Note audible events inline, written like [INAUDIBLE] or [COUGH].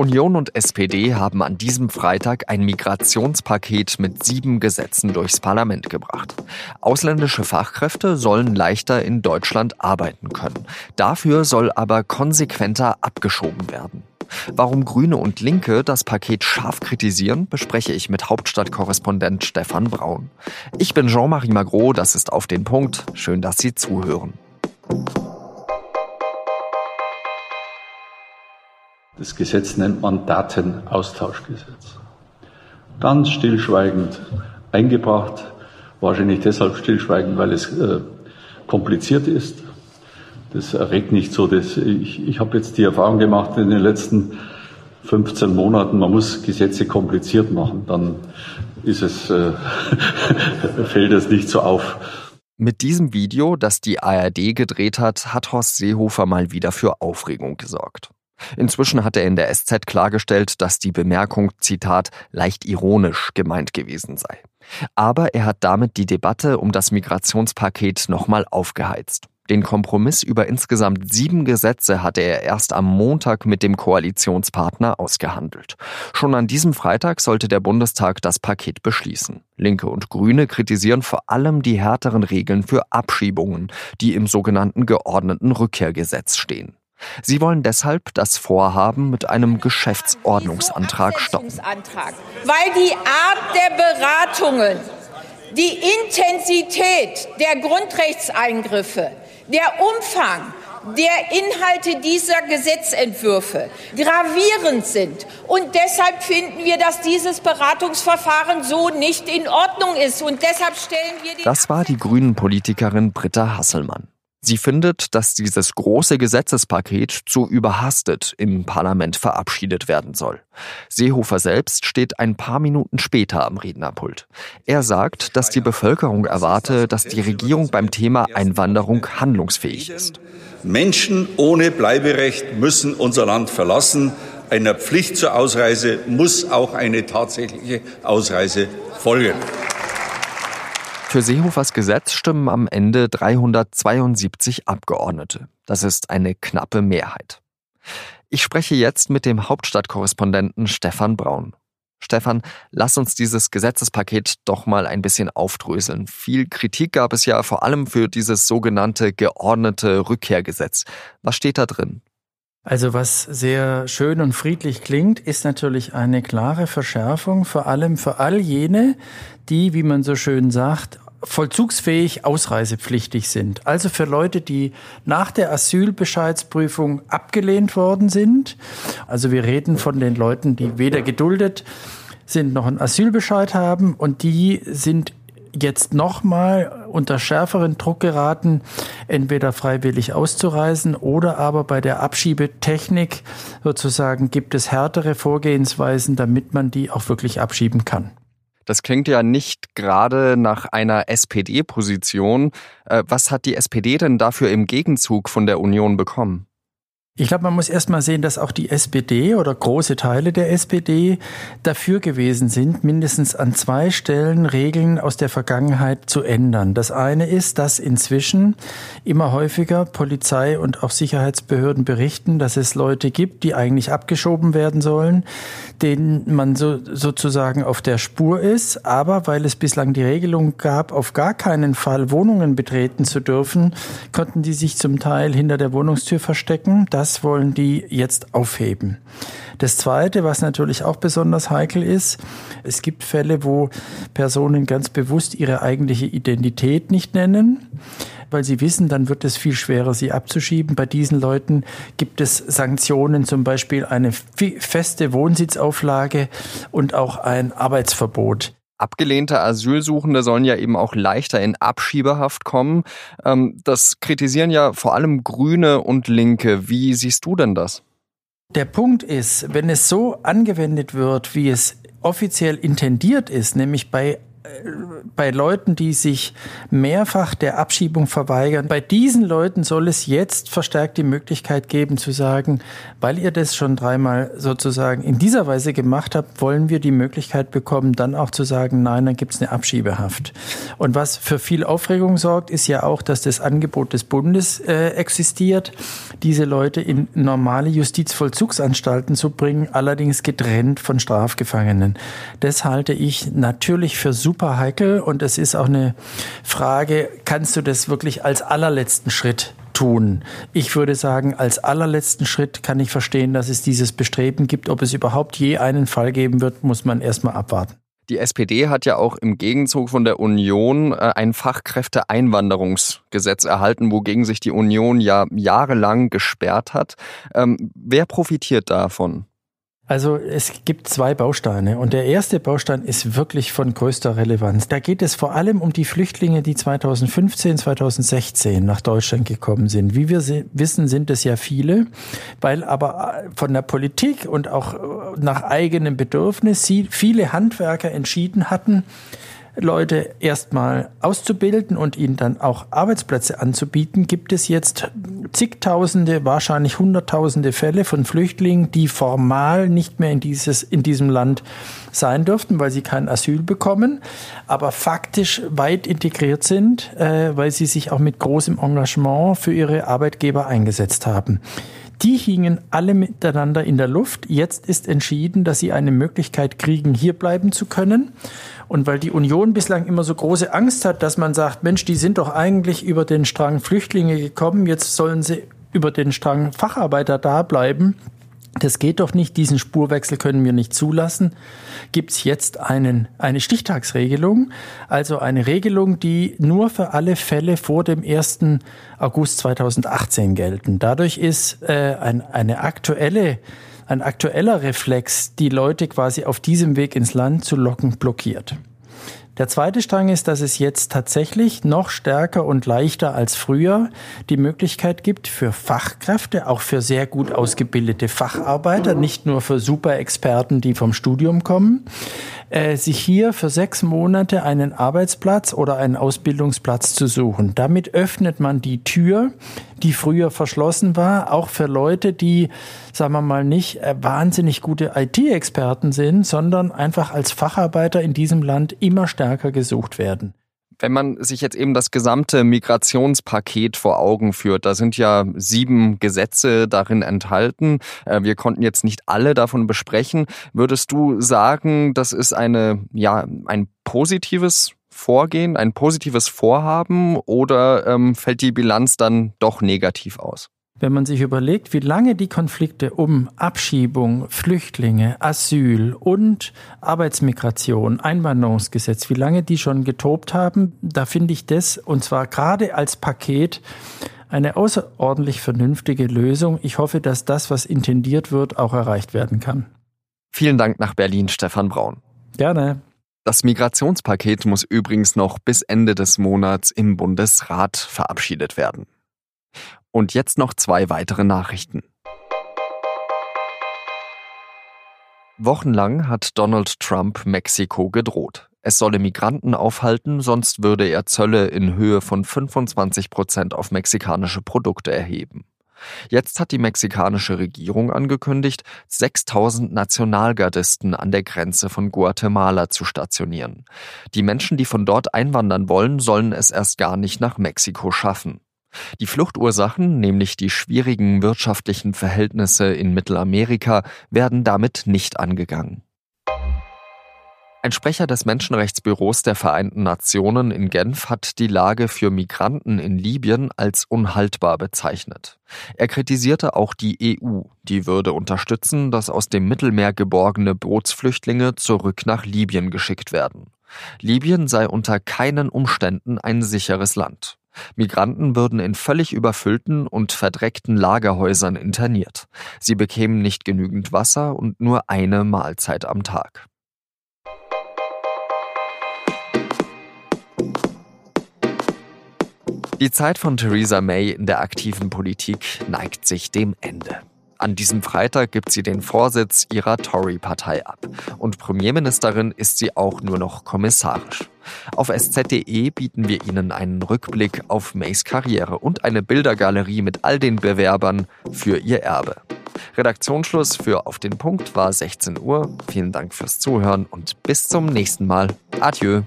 Union und SPD haben an diesem Freitag ein Migrationspaket mit sieben Gesetzen durchs Parlament gebracht. Ausländische Fachkräfte sollen leichter in Deutschland arbeiten können. Dafür soll aber konsequenter abgeschoben werden. Warum Grüne und Linke das Paket scharf kritisieren, bespreche ich mit Hauptstadtkorrespondent Stefan Braun. Ich bin Jean-Marie Magro, das ist auf den Punkt. Schön, dass Sie zuhören. Das Gesetz nennt man Datenaustauschgesetz. Ganz stillschweigend eingebracht, wahrscheinlich deshalb stillschweigend, weil es äh, kompliziert ist. Das erregt nicht so. Das, ich ich habe jetzt die Erfahrung gemacht in den letzten 15 Monaten, man muss Gesetze kompliziert machen, dann ist es, äh, [LAUGHS] fällt es nicht so auf. Mit diesem Video, das die ARD gedreht hat, hat Horst Seehofer mal wieder für Aufregung gesorgt. Inzwischen hat er in der SZ klargestellt, dass die Bemerkung, Zitat, leicht ironisch gemeint gewesen sei. Aber er hat damit die Debatte um das Migrationspaket nochmal aufgeheizt. Den Kompromiss über insgesamt sieben Gesetze hatte er erst am Montag mit dem Koalitionspartner ausgehandelt. Schon an diesem Freitag sollte der Bundestag das Paket beschließen. Linke und Grüne kritisieren vor allem die härteren Regeln für Abschiebungen, die im sogenannten geordneten Rückkehrgesetz stehen. Sie wollen deshalb das Vorhaben mit einem Geschäftsordnungsantrag stoppen. Weil die Art der Beratungen, die Intensität der Grundrechtseingriffe, der Umfang der Inhalte dieser Gesetzentwürfe gravierend sind. Und deshalb finden wir, dass dieses Beratungsverfahren so nicht in Ordnung ist. Und deshalb stellen wir die. Das war die Grünen-Politikerin Britta Hasselmann. Sie findet, dass dieses große Gesetzespaket zu überhastet im Parlament verabschiedet werden soll. Seehofer selbst steht ein paar Minuten später am Rednerpult. Er sagt, dass die Bevölkerung erwarte, dass die Regierung beim Thema Einwanderung handlungsfähig ist. Menschen ohne Bleiberecht müssen unser Land verlassen. Einer Pflicht zur Ausreise muss auch eine tatsächliche Ausreise folgen. Für Seehofers Gesetz stimmen am Ende 372 Abgeordnete. Das ist eine knappe Mehrheit. Ich spreche jetzt mit dem Hauptstadtkorrespondenten Stefan Braun. Stefan, lass uns dieses Gesetzespaket doch mal ein bisschen aufdröseln. Viel Kritik gab es ja vor allem für dieses sogenannte geordnete Rückkehrgesetz. Was steht da drin? Also was sehr schön und friedlich klingt, ist natürlich eine klare Verschärfung, vor allem für all jene, die, wie man so schön sagt, vollzugsfähig ausreisepflichtig sind. Also für Leute, die nach der Asylbescheidsprüfung abgelehnt worden sind. Also wir reden von den Leuten, die weder geduldet sind noch einen Asylbescheid haben und die sind jetzt nochmal unter schärferen Druck geraten, entweder freiwillig auszureisen oder aber bei der Abschiebetechnik sozusagen gibt es härtere Vorgehensweisen, damit man die auch wirklich abschieben kann. Das klingt ja nicht gerade nach einer SPD-Position. Äh, was hat die SPD denn dafür im Gegenzug von der Union bekommen? Ich glaube, man muss erst mal sehen, dass auch die SPD oder große Teile der SPD dafür gewesen sind, mindestens an zwei Stellen Regeln aus der Vergangenheit zu ändern. Das eine ist, dass inzwischen immer häufiger Polizei und auch Sicherheitsbehörden berichten, dass es Leute gibt, die eigentlich abgeschoben werden sollen, denen man so, sozusagen auf der Spur ist, aber weil es bislang die Regelung gab, auf gar keinen Fall Wohnungen betreten zu dürfen, konnten die sich zum Teil hinter der Wohnungstür verstecken. Das wollen die jetzt aufheben. Das Zweite, was natürlich auch besonders heikel ist, es gibt Fälle, wo Personen ganz bewusst ihre eigentliche Identität nicht nennen weil sie wissen, dann wird es viel schwerer, sie abzuschieben. Bei diesen Leuten gibt es Sanktionen, zum Beispiel eine feste Wohnsitzauflage und auch ein Arbeitsverbot. Abgelehnte Asylsuchende sollen ja eben auch leichter in Abschiebehaft kommen. Ähm, das kritisieren ja vor allem Grüne und Linke. Wie siehst du denn das? Der Punkt ist, wenn es so angewendet wird, wie es offiziell intendiert ist, nämlich bei bei Leuten, die sich mehrfach der Abschiebung verweigern, bei diesen Leuten soll es jetzt verstärkt die Möglichkeit geben zu sagen, weil ihr das schon dreimal sozusagen in dieser Weise gemacht habt, wollen wir die Möglichkeit bekommen, dann auch zu sagen, nein, dann gibt es eine Abschiebehaft. Und was für viel Aufregung sorgt, ist ja auch, dass das Angebot des Bundes äh, existiert, diese Leute in normale Justizvollzugsanstalten zu bringen, allerdings getrennt von Strafgefangenen. Das halte ich natürlich für super super heikel und es ist auch eine Frage, kannst du das wirklich als allerletzten Schritt tun. Ich würde sagen, als allerletzten Schritt kann ich verstehen, dass es dieses Bestreben gibt. Ob es überhaupt je einen Fall geben wird, muss man erstmal abwarten. Die SPD hat ja auch im Gegenzug von der Union äh, ein Fachkräfteeinwanderungsgesetz erhalten, wogegen sich die Union ja jahrelang gesperrt hat. Ähm, wer profitiert davon? Also es gibt zwei Bausteine und der erste Baustein ist wirklich von größter Relevanz. Da geht es vor allem um die Flüchtlinge, die 2015, 2016 nach Deutschland gekommen sind. Wie wir wissen, sind es ja viele, weil aber äh, von der Politik und auch äh, nach eigenem Bedürfnis viele Handwerker entschieden hatten, Leute erstmal auszubilden und ihnen dann auch Arbeitsplätze anzubieten, gibt es jetzt zigtausende, wahrscheinlich hunderttausende Fälle von Flüchtlingen, die formal nicht mehr in, dieses, in diesem Land sein dürften, weil sie kein Asyl bekommen, aber faktisch weit integriert sind, äh, weil sie sich auch mit großem Engagement für ihre Arbeitgeber eingesetzt haben. Die hingen alle miteinander in der Luft. Jetzt ist entschieden, dass sie eine Möglichkeit kriegen, hier bleiben zu können. Und weil die Union bislang immer so große Angst hat, dass man sagt, Mensch, die sind doch eigentlich über den Strang Flüchtlinge gekommen, jetzt sollen sie über den Strang Facharbeiter da bleiben, das geht doch nicht, diesen Spurwechsel können wir nicht zulassen. Gibt es jetzt einen, eine Stichtagsregelung, also eine Regelung, die nur für alle Fälle vor dem 1. August 2018 gelten. Dadurch ist äh, ein, eine aktuelle, ein aktueller Reflex, die Leute quasi auf diesem Weg ins Land zu locken, blockiert. Der zweite Strang ist, dass es jetzt tatsächlich noch stärker und leichter als früher die Möglichkeit gibt für Fachkräfte, auch für sehr gut ausgebildete Facharbeiter, nicht nur für Superexperten, die vom Studium kommen, äh, sich hier für sechs Monate einen Arbeitsplatz oder einen Ausbildungsplatz zu suchen. Damit öffnet man die Tür, die früher verschlossen war, auch für Leute, die, sagen wir mal, nicht äh, wahnsinnig gute IT-Experten sind, sondern einfach als Facharbeiter in diesem Land immer stärker gesucht werden. Wenn man sich jetzt eben das gesamte Migrationspaket vor Augen führt, da sind ja sieben Gesetze darin enthalten. Äh, wir konnten jetzt nicht alle davon besprechen. Würdest du sagen, das ist eine, ja, ein positives Vorgehen, ein positives Vorhaben oder ähm, fällt die Bilanz dann doch negativ aus? Wenn man sich überlegt, wie lange die Konflikte um Abschiebung, Flüchtlinge, Asyl und Arbeitsmigration, Einwanderungsgesetz, wie lange die schon getobt haben, da finde ich das, und zwar gerade als Paket, eine außerordentlich vernünftige Lösung. Ich hoffe, dass das, was intendiert wird, auch erreicht werden kann. Vielen Dank nach Berlin, Stefan Braun. Gerne. Das Migrationspaket muss übrigens noch bis Ende des Monats im Bundesrat verabschiedet werden. Und jetzt noch zwei weitere Nachrichten. Wochenlang hat Donald Trump Mexiko gedroht. Es solle Migranten aufhalten, sonst würde er Zölle in Höhe von 25 Prozent auf mexikanische Produkte erheben. Jetzt hat die mexikanische Regierung angekündigt, 6000 Nationalgardisten an der Grenze von Guatemala zu stationieren. Die Menschen, die von dort einwandern wollen, sollen es erst gar nicht nach Mexiko schaffen. Die Fluchtursachen, nämlich die schwierigen wirtschaftlichen Verhältnisse in Mittelamerika, werden damit nicht angegangen. Ein Sprecher des Menschenrechtsbüros der Vereinten Nationen in Genf hat die Lage für Migranten in Libyen als unhaltbar bezeichnet. Er kritisierte auch die EU, die würde unterstützen, dass aus dem Mittelmeer geborgene Bootsflüchtlinge zurück nach Libyen geschickt werden. Libyen sei unter keinen Umständen ein sicheres Land. Migranten würden in völlig überfüllten und verdreckten Lagerhäusern interniert. Sie bekämen nicht genügend Wasser und nur eine Mahlzeit am Tag. Die Zeit von Theresa May in der aktiven Politik neigt sich dem Ende. An diesem Freitag gibt sie den Vorsitz ihrer Tory-Partei ab. Und Premierministerin ist sie auch nur noch kommissarisch. Auf sz.de bieten wir Ihnen einen Rückblick auf Mays Karriere und eine Bildergalerie mit all den Bewerbern für ihr Erbe. Redaktionsschluss für Auf den Punkt war 16 Uhr. Vielen Dank fürs Zuhören und bis zum nächsten Mal. Adieu.